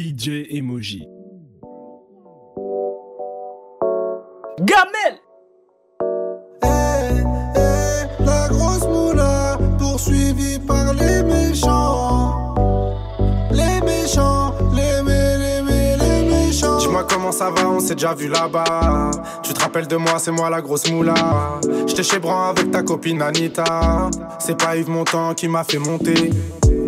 DJ Emoji. Gamel Eh, eh, la grosse moula, poursuivie par les méchants. Les méchants, les mé, les mé, les méchants. Dis-moi comment ça va, on s'est déjà vu là-bas. Tu te rappelles de moi, c'est moi la grosse moula. J'étais chez Bran avec ta copine Anita. C'est pas Yves Montand qui m'a fait monter.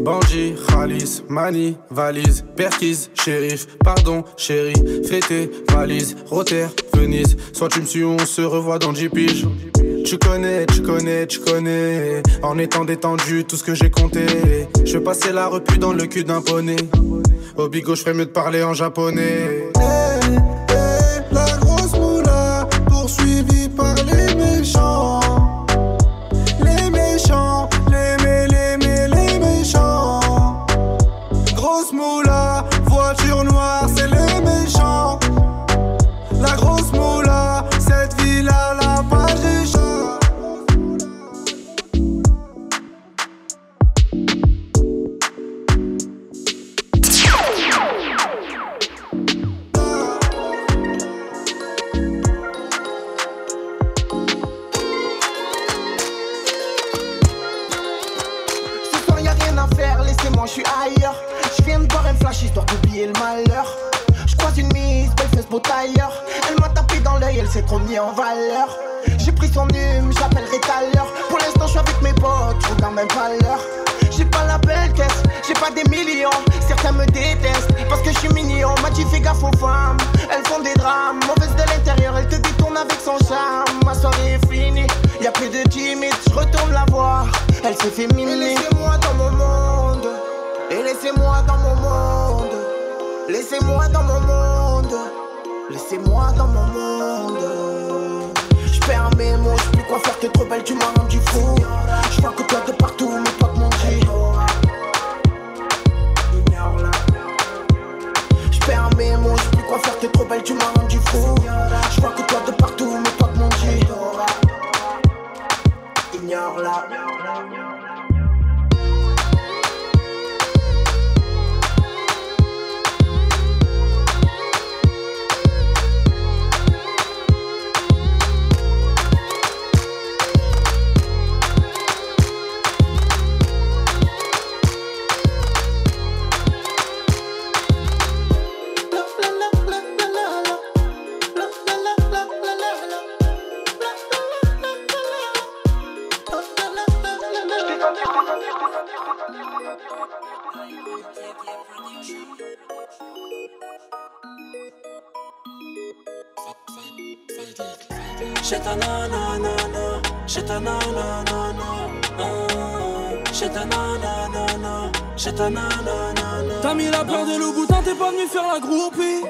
Bandit, Khalis, Mani, valise, Perquise, shérif, pardon, chérie, fêté, valise, Rotter, Venise. Soit tu me suis, on se revoit dans 10 piges. Tu connais, tu connais, tu connais. En étant détendu, tout ce que j'ai compté. Je vais passer la repu dans le cul d'un poney. Au bigot, je ferais mieux de parler en japonais. Eh, eh, la grosse moula, poursuivie par les méchants. Je suis ailleurs. Je viens de boire un flash histoire d'oublier le malheur. Je croise une mise, belle fesse beau tailleur. Elle m'a tapé dans l'œil, elle s'est trop mis en valeur. J'ai pris son hume, j'appellerai tout l'heure. Pour l'instant, je suis avec mes potes, je regarde même pas l'heure. J'ai pas la belle caisse, j'ai pas des millions. Certains me détestent parce que je suis mignon. M'a dit fais gaffe aux femmes, elles font des drames. Mauvaise de l'intérieur, elle te détourne avec son charme. Ma soirée est finie, y a plus de timide, je retourne la voir. Elle s'est fait. Laissez-moi dans mon monde, laissez-moi dans mon monde. Laissez-moi dans mon monde, laissez-moi dans mon monde. Je perds mes mots, je plus quoi faire, t'es trop belle, tu m'as rendu fou. Je vois que toi de partout, mais toi de mon. Je perds mes mots, je plus quoi faire, t'es trop belle, tu m'as rendu fou. Nanana. T'as mis la peur de Louboutin, t'es pas venu faire la groupie.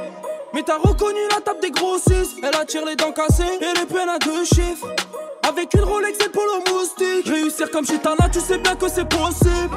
Mais t'as reconnu la table des grossistes. Elle attire les dents cassées et les peines à deux chiffres. Avec une Rolex et le polo moustique. Réussir comme Chitana, tu sais bien que c'est possible.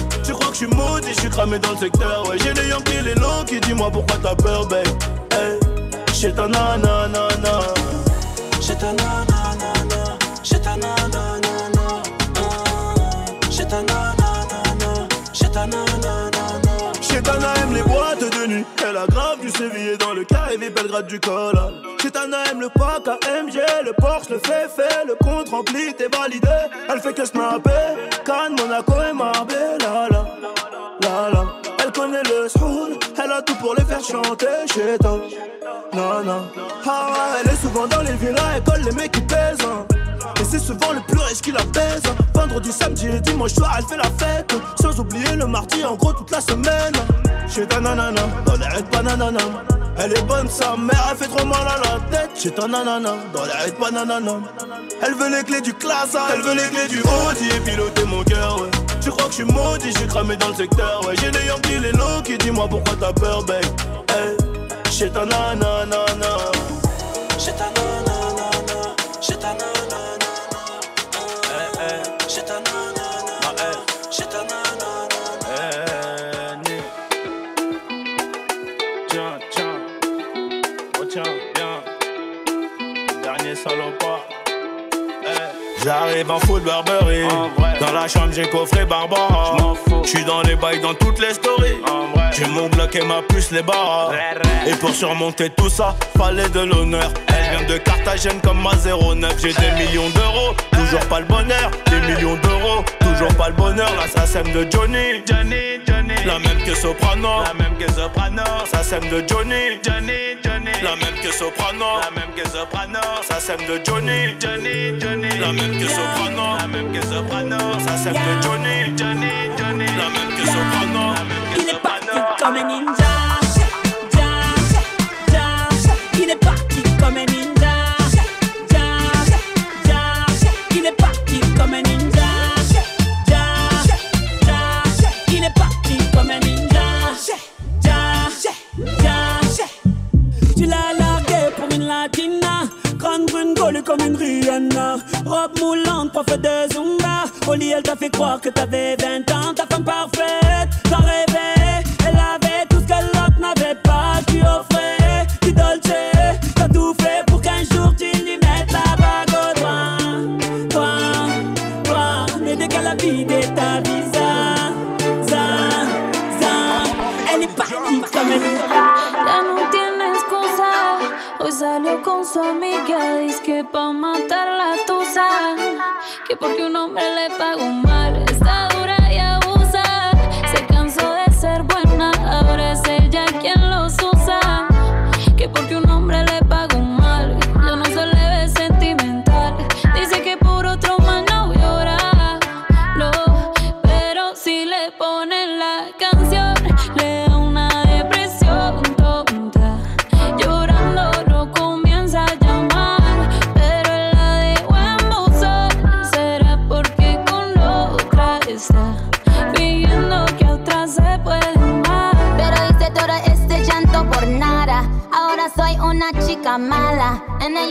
Suis maudit, je suis cramé dans le secteur, ouais. J'ai les Yankees, les longs qui dis-moi pourquoi t'as peur, babe. Hey, j'ai ta nanana, J'ai ta nanana, j'ai ta nanana, j'ai ta nanana, j'ai ta nanana. Les boîtes de grave du sévillé dans le carré Belgrade du col. Chetana aime le pack AMG, le Porsche, le fait fait, le compte rempli, t'es validé. Elle fait que snapper, Cannes, Monaco et Marbella. La, la, la. Elle connaît le soul, elle a tout pour les faire chanter. Cheta, non, non. Ah elle est souvent dans les villas, elle colle les mecs qui pèsent. hein. Et c'est souvent le plus riche qui la baise Vendredi, samedi et dimanche soir elle fait la fête Sans oublier le mardi en gros toute la semaine Chez ta nanana, dans les raids bananana Elle est bonne sa mère, elle fait trop mal à la tête Chez ta nanana, dans les raids bananana Elle veut les clés du classe, elle veut les clés du Audi Et piloter mon cœur ouais Tu crois que je suis maudit, j'ai cramé dans le secteur. Ouais, j'ai les Yankees, les low qui dis-moi pourquoi t'as peur, babe? Hey, j'ai ta nanana. J'ai ta nanana. J'arrive en foot Burberry. Dans la chambre, j'ai coffré Barbara. J'suis dans les bails, dans toutes les stories. J'ai mon bloc et ma puce, les barres. Et pour surmonter tout ça, fallait de l'honneur. Elle vient de Carthagène comme ma 09. J'ai des millions d'euros, toujours pas le bonheur. Des millions d'euros, toujours pas le bonheur. Là, ça sème de Johnny. La même que Soprano. La même que Soprano. Ça sème de Johnny. Johnny, Johnny. La même que Soprano. La même que Soprano. Ça sème de Johnny. Johnny, Johnny. La même que Soprano. La même que Soprano. Ça sème de Johnny. Johnny, Johnny. La même que Soprano. La même que Il est parti comme un ninja. Ja, ja. Il est parti comme un ninja. Brune comme une Rihanna. Robe moulante, prof de Zumba. Lit, elle t'a fait croire que t'avais 20 ans. Ta femme parfaite, t'en rêvais. Con su amiga. Dice que pa' matar la tusa. Que porque un hombre le pagó mal.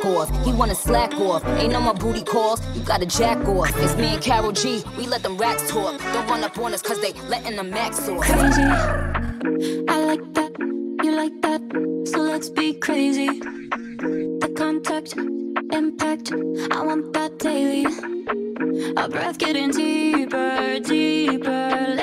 back off. He wanna slack off. Ain't no more booty calls. You gotta jack off. It's me and Karol G. We let them racks talk. Don't run up on us cause they letting the max off. crazy. I like that, you like that, so let's be crazy. The contact, impact, I want that daily. Our breath getting deeper, deeper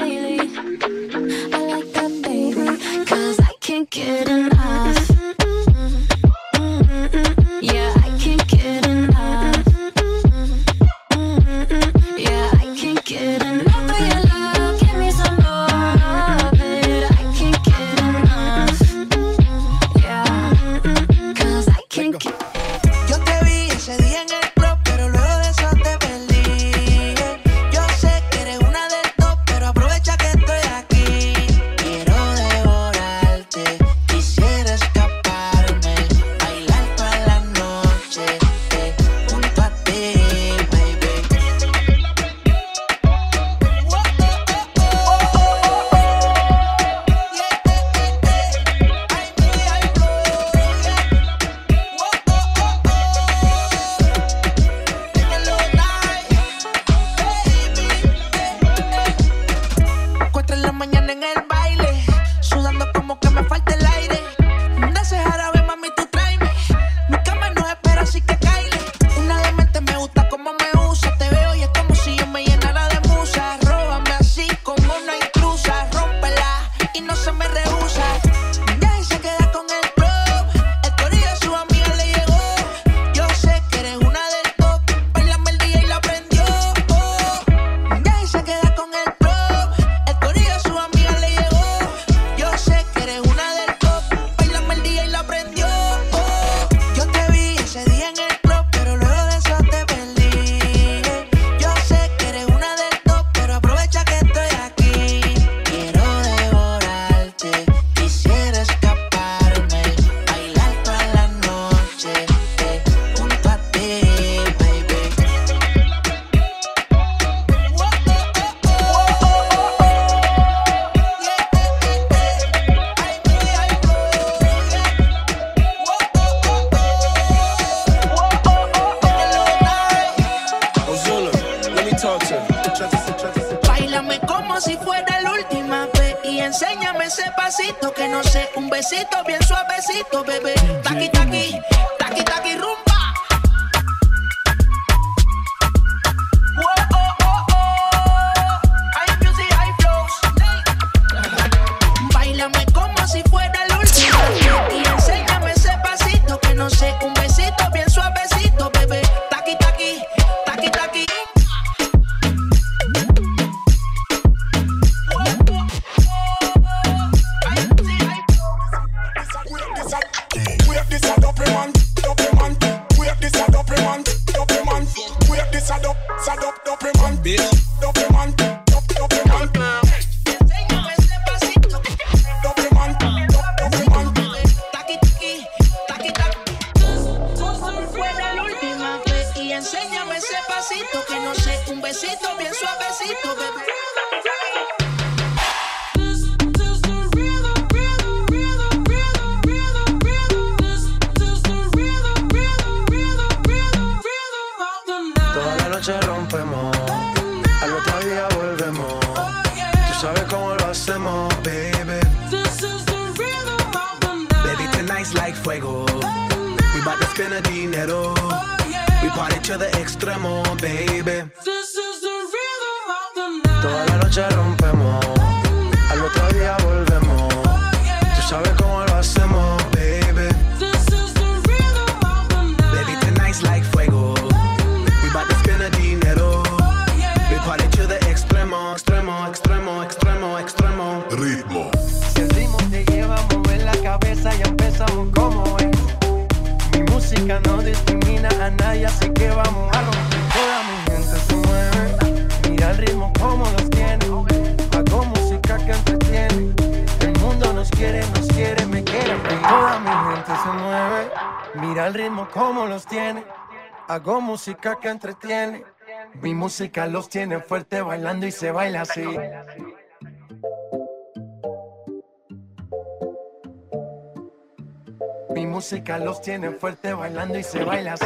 suavecito, bien suavecito, bebé. Toda la noche rompemos, al otro día volvemos. Tú sabes cómo lo hacemos, baby. Baby, tonight's like fuego. We bout to spend the dinero. We party to the extremo, baby. cómo los tiene. Hago música que entretiene. Mi música los tiene fuerte bailando y se baila así. Mi música los tiene fuerte bailando y se baila así.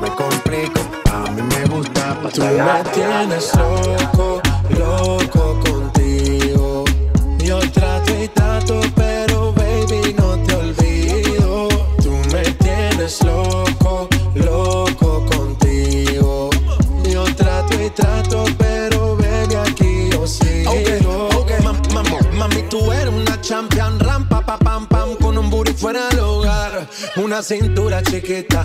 Me complico. A mí me gusta Tú me tienes loco, loco contigo. Yo trato y trato, pero baby no te olvido. Tú me tienes loco, loco contigo. Yo trato y trato, pero baby aquí yo sigo. Ok, ok, mam- mam- mami, tú eres una champion, rampa, pa, pam, pam, con un booty fuera del hogar. Una cintura chiquita,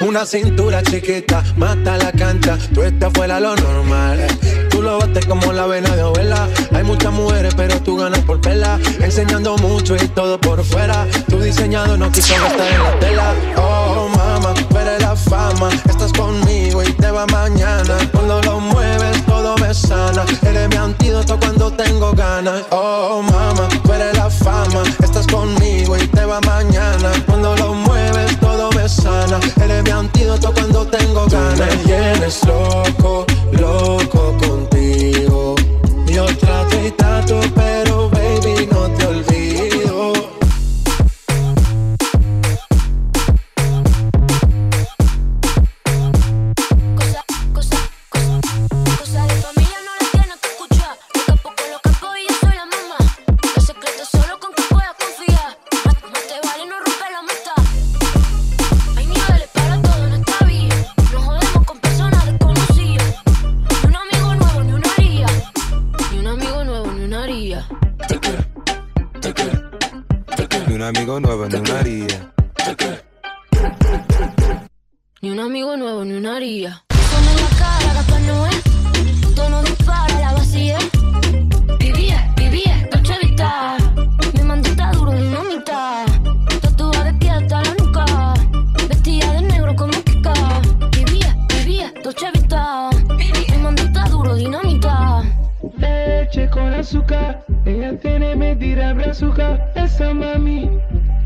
Una cintura chiquita, mata la cancha, tú estás fuera lo normal. Tú lo bates como la vena de abuela. Hay muchas mujeres, pero tú ganas por pela. Enseñando mucho y todo por fuera. Tu diseñado no quiso gastar en la tela. Oh, mama, eres la fama. Estás conmigo y te va mañana. Cuando lo mueves, todo me sana. Eres mi antídoto cuando tengo ganas. Oh, mama, eres la fama. Estás conmigo y te va mañana. Cuando lo mueves, me sana. Eres mi antídoto cuando tengo Tú me ganas. tienes loco, loco contigo. Yo trato y trato, pero amigo nuevo, ni una haría. Ni un amigo nuevo ni una haría. Son en la cara, Noé. Tono dispara, la vacía. Vivía, vivía, Dolce Vita. Mi mandita duro, dinamita. Tatuada de pie hasta la nuca. Vestida de negro como Kika. Vivía, vivía, Dolce Vita. Mi mandita duro, dinamita. Leche con azúcar, ella tiene medida brazuca. Esa mami.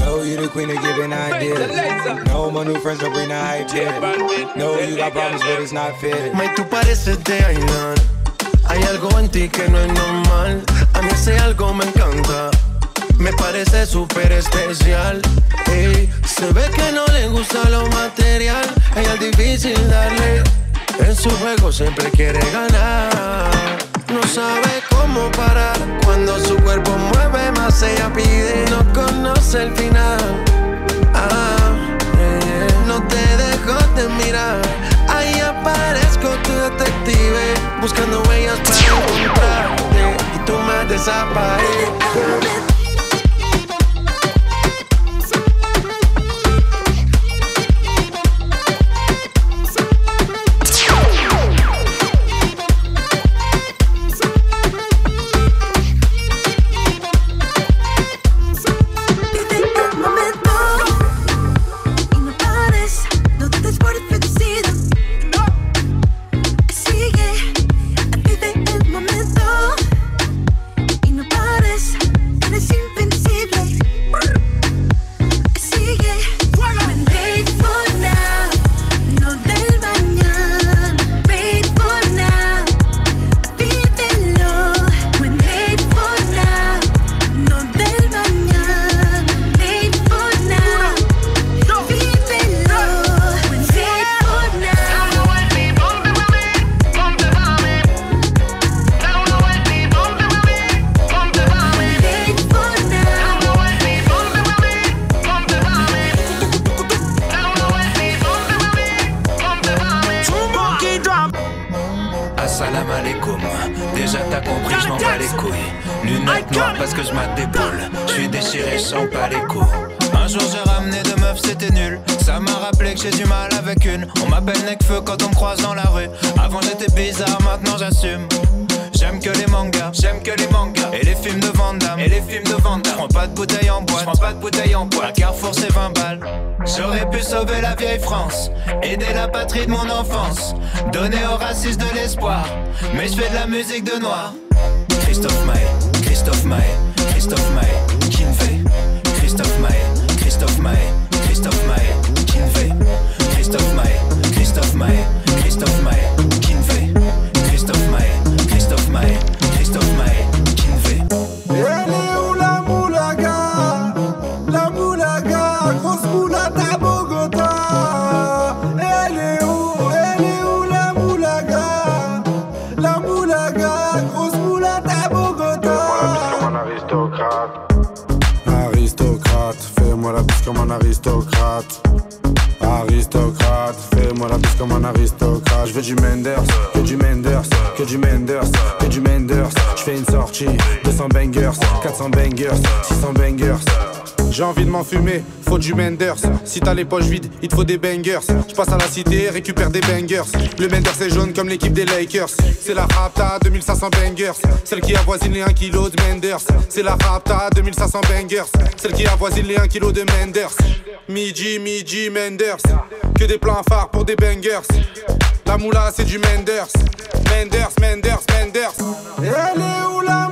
Know you the queen of giving ideas. No more new friends, don't bring the hype here. Know you got problems, but it's not fair. May tú pareces de Aidan. Hay algo en ti que no es normal. A mí ese algo me encanta. Me parece súper especial. Ey, se ve que no le gusta lo material. A ella es difícil darle. En su juego siempre quiere ganar. No sabe cómo parar. Cuando su cuerpo mueve más, ella pide. No conoce el final. Ah, yeah. No te dejo de mirar. Ahí aparezco tu detective. Buscando huellas para encontrarte. Y tú me desapareces. Avec une. On m'appelle Necfeu quand on me croise dans la rue. Avant j'étais bizarre, maintenant j'assume. J'aime que les mangas, j'aime que les mangas. Et les films de Van Damme, et les films de Van Damme. Prends pas de bouteille en boîte, prends pas de bouteille en boîte. À Carrefour c'est 20 balles. J'aurais pu sauver la vieille France Aider la patrie de mon enfance. Donner aux racistes de l'espoir Mais je fais de la musique de noir. Christophe Maé, Christophe Maé, Christophe Maé, Kinvey Christophe Maé, Christophe Maé, Maé, Christophe Maé, Kinvey Christophe Maé, Christophe Maé, Christophe Maé, Kinvey Elle est où la moulaga? La moulaga, grosse moulata Bogota. Elle est où Elle est où la moulaga? La moulaga, grosse moulata Bogota. Comme un aristocrate. Aristocrate, fais-moi la bise comme un. Aristocrate, bise comme un aristocrate. Je veux du Menders, que du Menders, que du Menders, que du Menders. Je fais une sortie, 200 bangers, 400 bangers, 600 bangers. J'ai envie de m'enfumer, faut du Menders. Si t'as les poches vides, il te faut des bangers. Je passe à la cité, récupère des bangers. Le Menders est jaune comme l'équipe des Lakers. C'est la Rapta 2500 bangers. Celle qui avoisine les 1 kg de Menders. C'est la Rapta 2500 bangers. Celle qui avoisine les 1 kg de Menders. Midi, midi, Menders. Que des plans phares pour des bangers. La moula, c'est du Menders. Menders, Menders, Menders. Elle est où la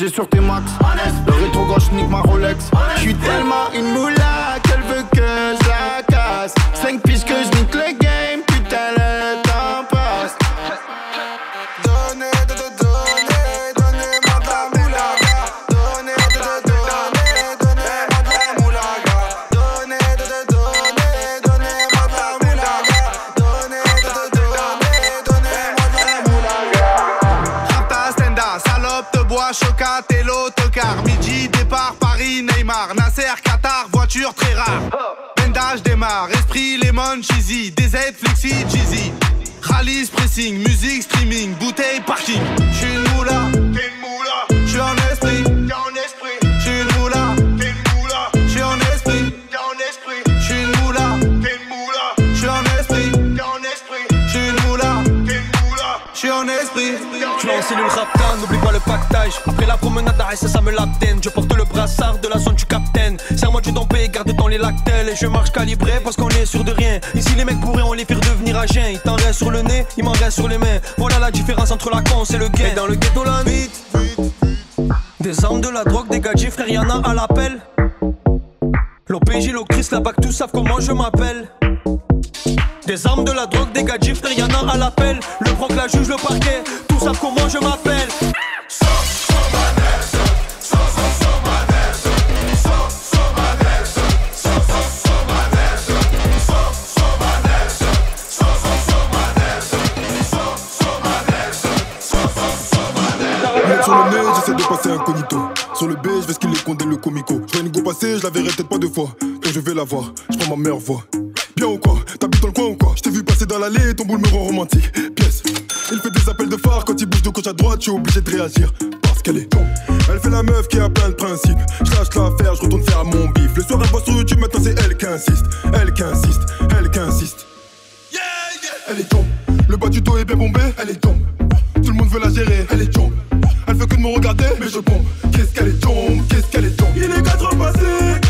BG sur tes max. Le rétro gauche nique ma Rolex. Je suis tellement une moula Neymar, Nasser, Qatar, voiture très rare. Bendage démarre, esprit, lemon, cheesy, DZ, flexi, cheesy. Rallye, pressing, musique, streaming, bouteille, parking. J'suis une moula. En cellule rapta, n'oublie pas le pactage. Après la promenade d'arrêt, ça, ça me l'abdène. Je porte le brassard de la zone du capitaine. Serre-moi du dompé, garde dans les lactelles. Et je marche calibré parce qu'on est sûr de rien. Ici, les mecs pourraient, on les faire devenir à. Il t'en reste sur le nez, il m'en reste sur les mains. Voilà la différence entre la con et le gain. Et dans le ghetto, la nuit. Des armes, de la drogue, des gadgets, frère, y'en a à l'appel. L'OPJ, l'octrice, la bac, tous savent comment je m'appelle. Des armes, de la drogue, des gadgets, frère, y'en a à l'appel. Le proc, la juge, le parquet, tous savent comment je m'appelle. Mettre sur le nez, j'essaie de passer incognito. Sur le B, je vais ce qu'il est condé le comico. Je vois une go passer, je la verrai peut-être pas deux fois. Quand je vais la voir, je prends ma meilleure voix. T'habites dans le coin ou quoi? Je t'ai vu passer dans l'allée, ton boule me rend romantique. Pièce. Il fait des appels de phare quand il bouge de gauche à droite, je suis obligé de réagir. Parce qu'elle est con. Elle fait la meuf qui a plein de principes. Je lâche l'affaire, je retourne faire mon bif. Le soir, elle voit sur YouTube, maintenant c'est elle qui insiste. Elle qui insiste, elle qui insiste. Elle est tombe. Le bas du dos est bien bombé, elle est tombe. Tout le monde veut la gérer, elle est tombe. Elle veut que de me regarder, mais je pompe. Qu'est-ce qu'elle est tombe, qu'est-ce qu'elle est tombe. Il est 4 heures passées,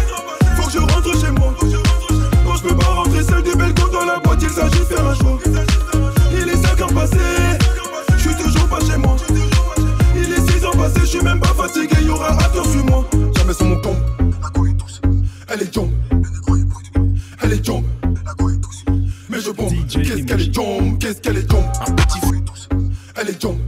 fatigué, y aura un tour sur moi. Jamais sur mon compte. La go est douce. Elle est jump. Elle est jump. La go est douce. Mais je bombe. Qu'est-ce qu'elle est jump Qu'est-ce qu'elle est jump Un petit fou est douce. Elle est jump.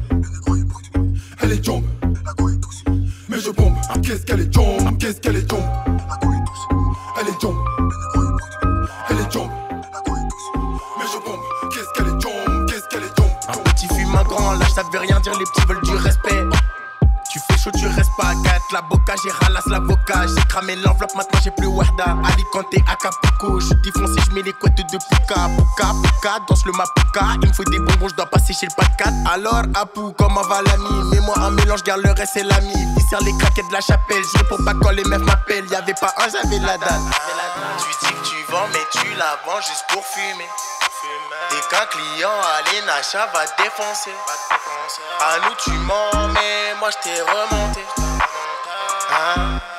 J'ai ralasse l'avocat. J'ai cramé l'enveloppe, maintenant j'ai plus Warda. Alicante, Acapulco. Je suis défoncé, je mets les couettes de Puka. Puka, Puka, danse le Mapuka. Il me faut des bonbons, je dois passer chez le 4. Alors, Apu, comment va l'ami Mets-moi un mélange, garde le reste, c'est l'ami. Fissère les craquettes de la chapelle. Je pour pas quand les meufs m'appellent. Y'avait pas un, j'avais la dalle. Tu dis que tu vends, mais tu la vends juste pour fumer. Et qu'un client à l'Enacha va défoncer. À nous tu mens, mais moi je t'ai remonté. Uh-huh.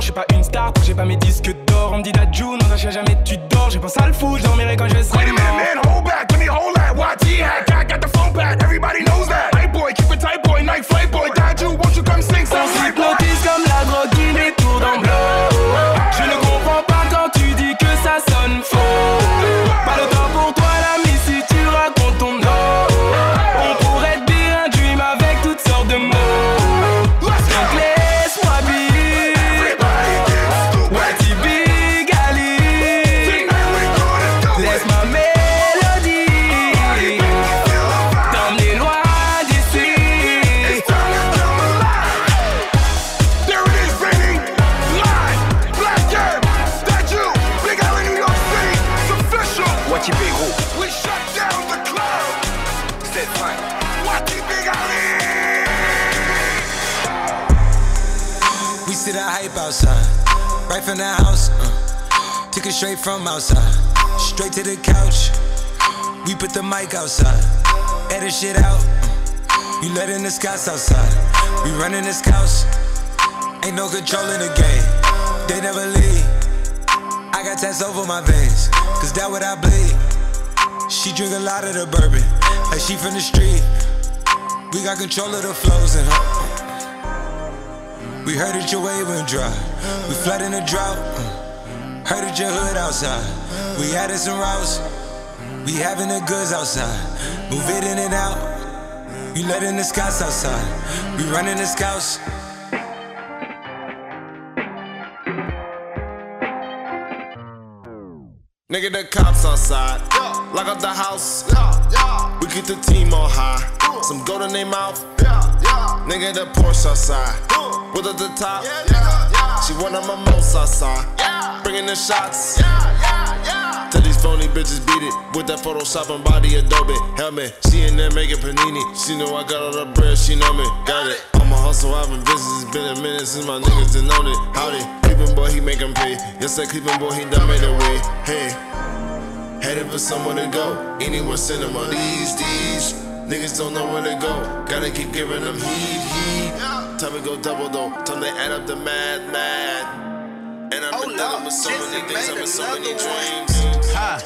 je suis pas straight from outside, straight to the couch. We put the mic outside, edit shit out. You letting the scouts outside, we running the scouts. Ain't no control in the game, they never leave. I got tats over my veins, cause that what I bleed. She drink a lot of the bourbon, like she from the street. We got control of the flows in her. We heard that your wave went dry. We flood in the drought. Heard that your hood outside. We added some routes. We having the goods outside. Move it in and out. You letting the scouts outside. We running the scouts. Nigga, the cops outside. Lock up the house. We keep the team on high. Some gold in their mouth. Nigga, the Porsche outside. With at the top. She one of my most outside. Bringing the shots. Tell these phony bitches beat it with that Photoshop and body Adobe helmet. She in there making panini. She know I got all the bread. She know me. Got it. I'm a hustle. I've been busy. It's been a minute since my niggas done known it. Howdy. Cleveland boy, he make 'em pay. Yes, that Cleveland boy, he done made a way. Hey. Headed for somewhere to go. Anywhere cinema. These, these. Niggas don't know where to go. Gotta keep giving them heat, heat. Time to go double though. Time to add up the mad, mad. And I've been dealing with so many things. I'm in so many dreams. Hi.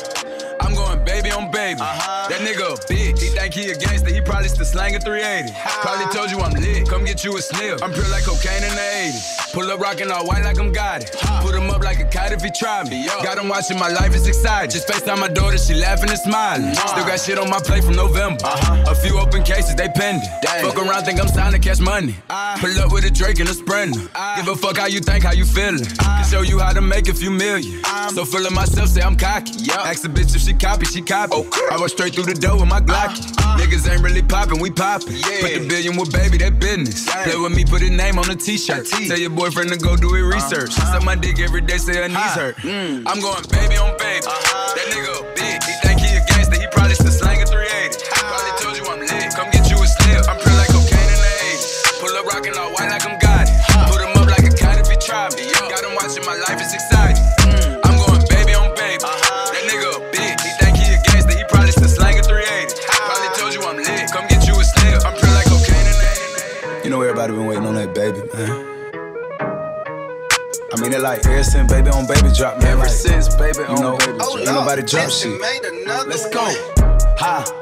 I'm going baby on baby. That nigga a bitch. He think he a gangster, he probably still slanging 380. Probably told you I'm lit, come get you a sniff. I'm pure like cocaine in the 80s. Pull up rockin' all white like I'm got it. Put him up like a kite if he try me. Got him watching my life is exciting. Just FaceTime my daughter, she laughing and smiling. Still got shit on my plate from November. A few open cases, they pending. Fuck around, think I'm signed to cash money. Ah. Pull up with a Drake and a Sprinter. Ah. Give a fuck how you think, how you feeling. Ah. Can show you how to make a few million. Um. So full of myself, say I'm cocky. Ask a bitch if she copy, she copy. I walk straight through the door with my Glocky. Uh-huh. Niggas ain't really poppin', we poppin'. Yeah. Put the billion with baby, that business. Play with me, put a name on a t-shirt. Tell your boyfriend to go do it research. Uh-huh. Suck my dick every day, say her knees hurt. Mm. I'm going baby on baby. Uh-huh. That nigga mean, it like ever since baby on baby drop, man. Ever like, since baby you on know, baby drop. ain't nobody drop shit. Let's go. Ha.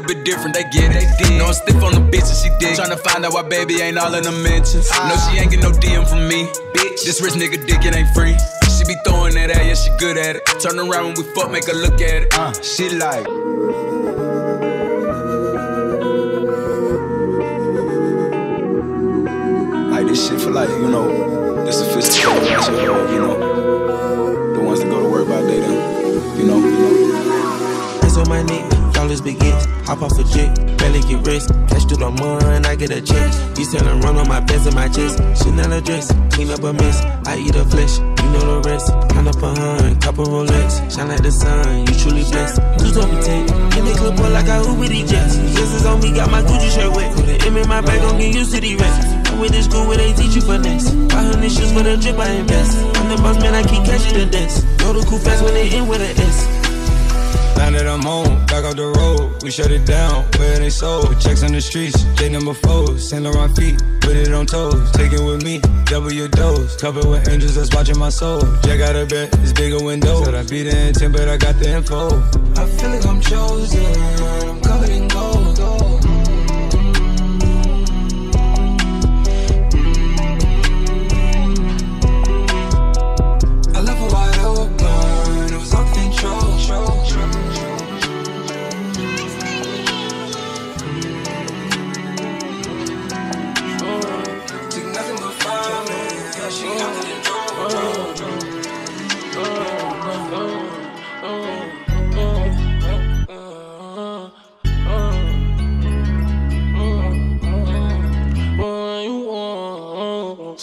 bit different, they get it. Know I'm stiff on the bitch and she dig. Tryna find out why baby ain't all in the mentions. No, she ain't get no DM from me. Bitch, this rich nigga dick, it ain't free. She be throwing that at, yeah, she good at it. Turn around when we fuck, make her look at it. Uh, she like. Like this shit for like, you know, the sophisticated ones, you know, you know, the ones that go to work by day then, you know, you know. Hands on my knee, dollars begins. Hop off a jet, barely get rest. Cash through the mud, and I get a check. You selling run on my best and my chest. Chanel dress, clean up a mess. I eat a flesh, you know the rest. Count up a hun, couple Rolex. Shine like the sun, you truly blessed. Two top ten, in the club boy like I Uber these jets. Jesus on me, got my Gucci shirt wet. Put an M in my bag, gon' get used to the rest. I'm with this school where they teach you finesse. 500 shoes for the drip, I invest. I'm the boss man, I keep catching the dance. Know the cool fast when they in with an S. Now that I'm home, back off the road, we shut it down. Where they sold, checks on the streets, J number fours, Saint Laurent feet, put it on toes. Take it with me, double your dose. Covered with angels that's watching my soul. Jack out of bed, it's bigger window. Said I be the intent, but I got the info. I feel like I'm chosen.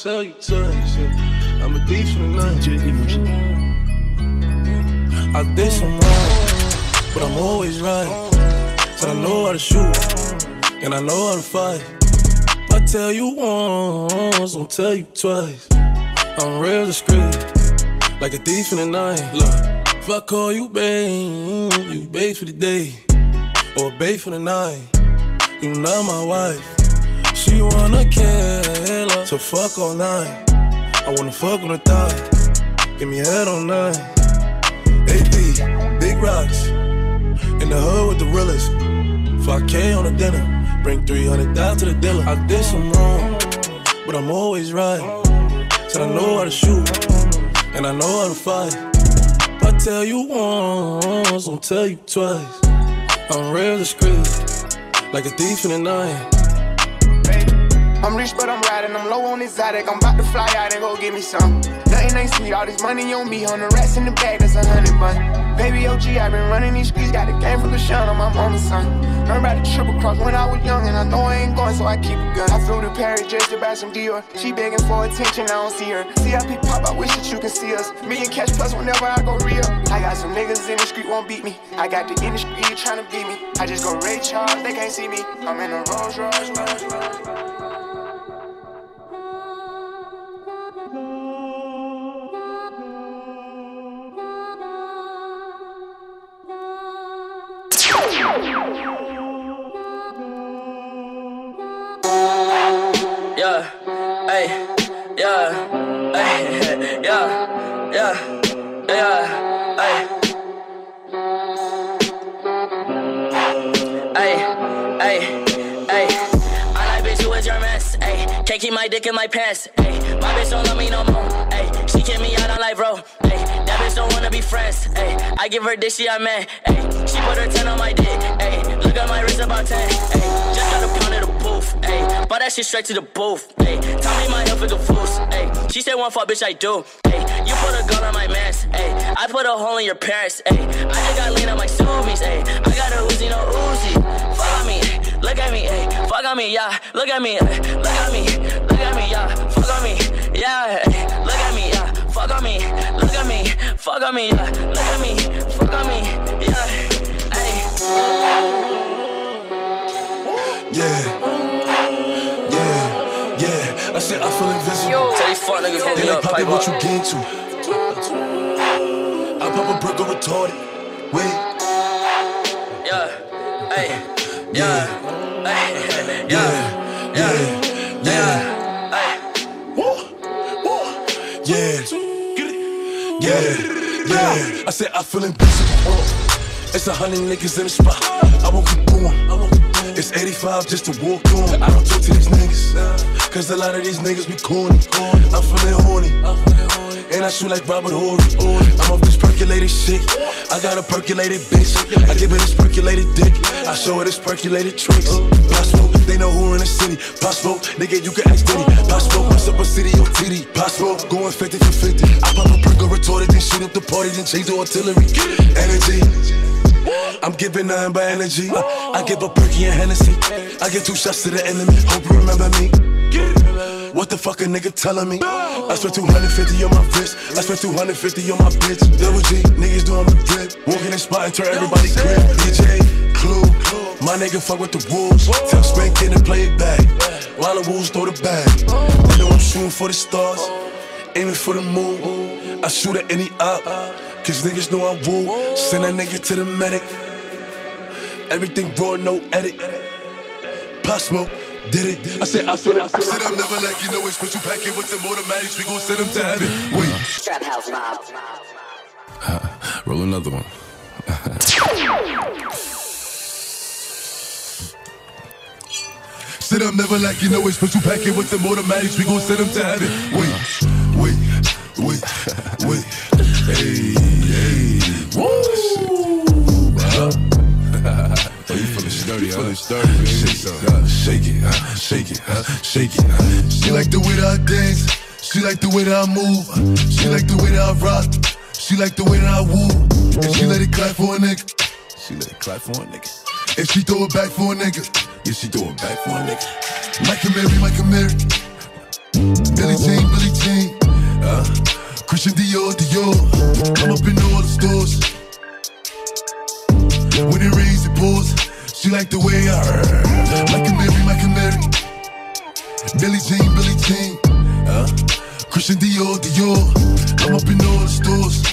Tell you twice. I'm a thief in the night. I did some wrong, but I'm always right. Said I know how to shoot, and I know how to fight. I tell you once, I'll tell you twice. I'm real discreet, like a thief in the night. Look, if I call you babe, you babe for the day, or babe for the night. You not my wife. She wanna kill her, so fuck all night. I wanna fuck on the thigh, give me head all night. AP, big rocks, in the hood with the realest. 5K on the dinner, bring 300 down to the dealer. I did some wrong, but I'm always right. Said I know how to shoot, and I know how to fight. If I tell you once, I'll tell you twice. I'm real discreet, like a thief in the night. I'm rich, but I'm riding. I'm low on exotic. I'm about to fly out and go get me some. Nothing ain't sweet. All this money on me. The rats in the bag, that's a hundred bun. Baby OG, i been running these streets, got a game from the shine on my mama's son. Learned about the triple cross when I was young, and I know I ain't going, so I keep a gun. I flew to Paris just to buy some Dior. She begging for attention, I don't see her. CIP pop, I wish that you could see us. Million cash plus whenever I go real. I got some niggas in the street won't beat me. I got the industry trying to beat me. I just go Ray Charles, they can't see me. I'm in a Rolls Royce, Rolls Royce. Yeah, in my pants. Hey, my bitch don't love me no more. Hey, she kick me out on life, bro. Hey, that bitch don't wanna be friends. Hey, I give her dick, she a man. Hey, she put her 10 on my dick. Hey, look at my wrist about 10. Hey, just got a pound of the booth. Hey, bought that shit straight to the booth. Hey, tell me my health is a fool's. Hey, she said one fuck, bitch, I do. Hey, you put a gun on my mans. Hey, I put a hole in your parents. Hey, I just got lean on my Subies. Hey, I got a Uzi, no Uzi. Fuck on me, look at me, hey, fuck on me, yeah. Look at me, look at me, look at me, yeah. Fuck on me, yeah. Look at me, yeah. Fuck on me, look at me, fuck on me, yeah. Look at me, fuck on me, yeah. Hey. Yeah. Yeah. Yeah. I said I feel invisible. Tell these fuck niggas me like up, what you get to. I pop a brick or retarded. Wait. Yeah, hey, yeah, hey, yeah, yeah, yeah, hey. Yeah. Yeah. I said I feel invincible. It's a hundred niggas in the spot. I won't keep going. It's 85 just to walk on. I don't talk to these niggas. Cause a lot of these niggas be corny. I'm feeling horny. And I shoot like Robert Horry. I'm off this percolated shit. I got a percolated bitch. I give her this percolated dick. I show her this percolated tricks. Possible, they know who in the city. Possible, nigga, you can ask Diddy. Possible, what's up a city or TD? Possible, going 50 for 50. I pop a perk or retorted, then shoot up the party, then change the artillery. Energy. I'm giving nothing but energy. I give a perky and Hennessy. I get two shots to the enemy. Hope you remember me. What the fuck a nigga telling me? I spent 250 on my wrist. I spent 250 on my bitch. Double G, niggas doing my drip. Walking in spot and turn everybody crib. DJ, my nigga fuck with the wolves. Tell Spank in and play it back. While the wolves throw the bag. They know I'm shooting for the stars, aiming for the moon. I shoot at any op, cause niggas know I woo. Send that nigga to the medic. Everything raw, no edit. Pop smoke, did it. I said I feel it. Said I'm never like you know it's but you pack it with the automatics. We gon' send them to heaven. Wait. Trap house mob. Roll another one. Said I'm never like you know it's but you pack it with the automatics. We gon' send them to heaven. Wait, wait, wait, wait. Hey, hey. Woo! Oh, you feeling sturdy, huh? Feeling sturdy, baby. Shake, uh, shake it, uh, shake it, uh, shake it. Uh. She like the way that I dance. She like the way that I move. She like the way that I rock. She like the way that I woo. And she let it clap for a nigga. She let it clap for a nigga. And she throw it back for a nigga. Yeah, she throw it back for a nigga. Mike Mary, and Mary. Billie Jean, Billie Jean. Uh, Christian Dior, Dior. I'm up in all the stores. When it rains, it pours. She like the way I heard. Mike Mary, and Mary. Billie Jean, Billie Jean. Uh, Christian Dior, Dior. I'm up in all the stores.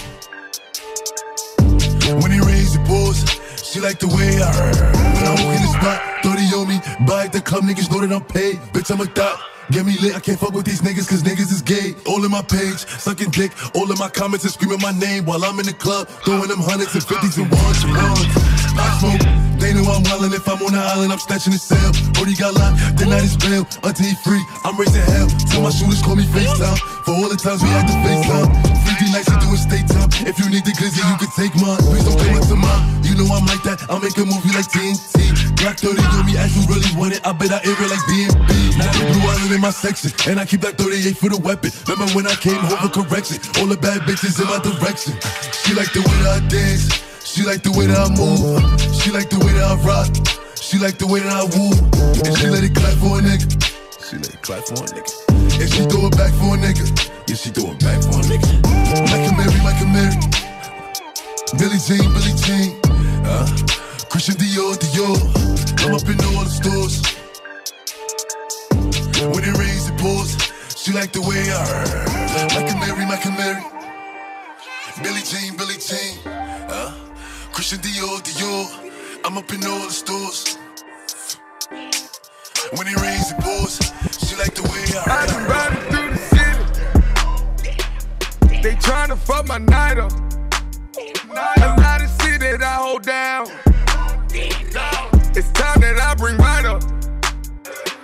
When it rains, it pours. She like the way I heard. When I walk in the spot, 30 on me. Buy at the club, niggas know that I'm paid. Bitch, I'm a thot. Get me lit, I can't fuck with these niggas cause niggas is gay. All in my page, sucking dick. All in my comments and screaming my name while I'm in the club. Throwing them hundreds and fifties and ones and ones. I smoke, they know I'm wildin'. If I'm on the island, I'm snatching his cell. Brody got locked, the night is bail. Until he free, I'm raising hell. Tell my shooters, call me FaceTime. For all the times we had to FaceTime. 50 nights to do a state time. If you need the glizzy, you can take mine. Please don't come up to mine. You know I'm like that, I'll make a movie like TNT. Black 30 on me, as you really want it. I bet I air it like BNB. Now the blue island in my section, and I keep that 38 for the weapon. Remember when I came home for correction? All the bad bitches in my direction. She like the way that I dance. She like the way that I move. She like the way that I rock. She like the way that I woo. And she let it clap for a nigga. She let it clap for a nigga. And she throw it back for a nigga. Yeah, she throw it back for a nigga. Michael Mary, Michael Mary. Billie Jean, Billie Jean. Uh, Christian Dior, Dior. I'm up in all the stores. When it rains, it pours. She like the way I Michael Mary, Michael Mary. Billie Jean, Billie Jean. Uh, Christian Dior, Dior. I'm up in all the stores. When it rains, it pours. She like the way I I've been riding through the city. They tryna fuck my night up. A lot of shit that I hold down. Bring right up.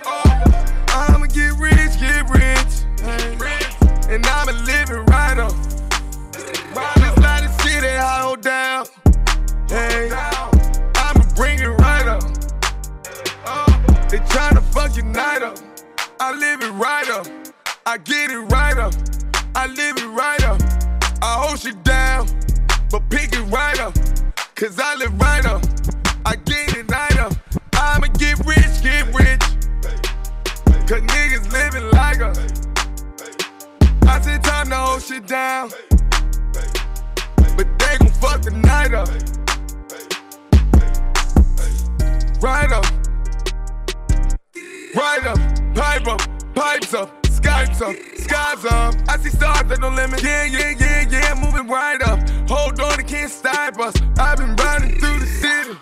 Oh, I'ma get rich, get rich. And I'ma live it right up. Of shit I hold down. Hey, I'ma bring it right up. Oh, they tryna fuck your night up. I live it right up. I get it right up. I live it right up. I hold you down, but pick it right up. Cause I live right up. I get Cause niggas living like us. I said time to hold shit down. But they gon' fuck the night up. Right up. Right up, pipe up, pipes up, skypes up, skies up. I see stars at no limit. Yeah, yeah, yeah, yeah, moving right up. Hold on, it can't stop us. I've been riding through the city.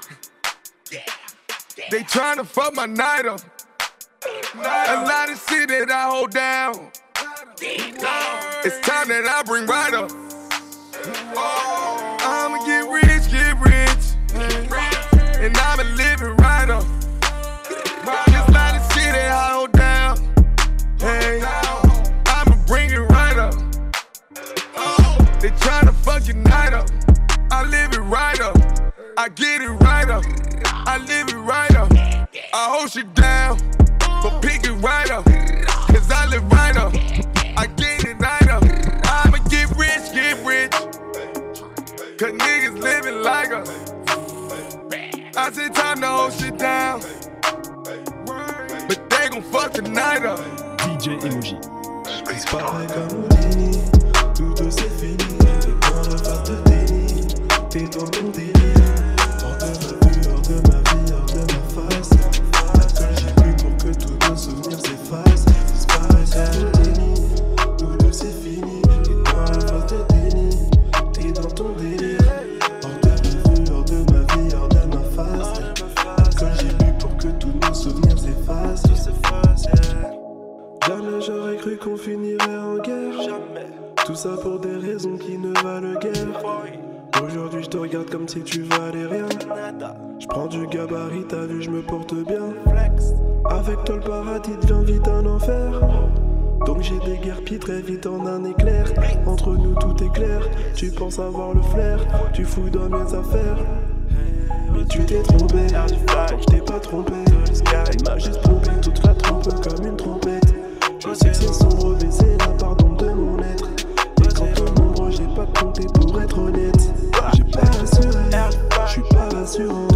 They tryna fuck my night up. A lot of shit that I hold down. It's time that I bring right up. I'ma get rich, get rich. And I'ma live it right up. A lot of shit that I hold down. Hey, I'ma bring it right up. They tryna fuck your night up. I live it right up. I get it right up. I live it right up. I hold you down, but pick it right up. Cause I live right up. I get it right up. I'ma get rich, get rich. Cause niggas living like us. I said time to hold shit down. But they gon' fuck the night up. DJ Emoji. C'est pareil comme Houdini, nous c'est fini. T'es dans la phase de déni, t'es dans ton délire. Penses avoir le flair, tu fouilles dans mes affaires. Mais tu t'es trompé, je t'ai pas trompé. Elle m'a juste pompé toute la trompe comme une trompette. Je sais que c'est sombre, mais c'est la pardon de mon être. Et quand ton ombre, j'ai pas compté pour être honnête. J'ai pas rassuré, je suis pas rassurant.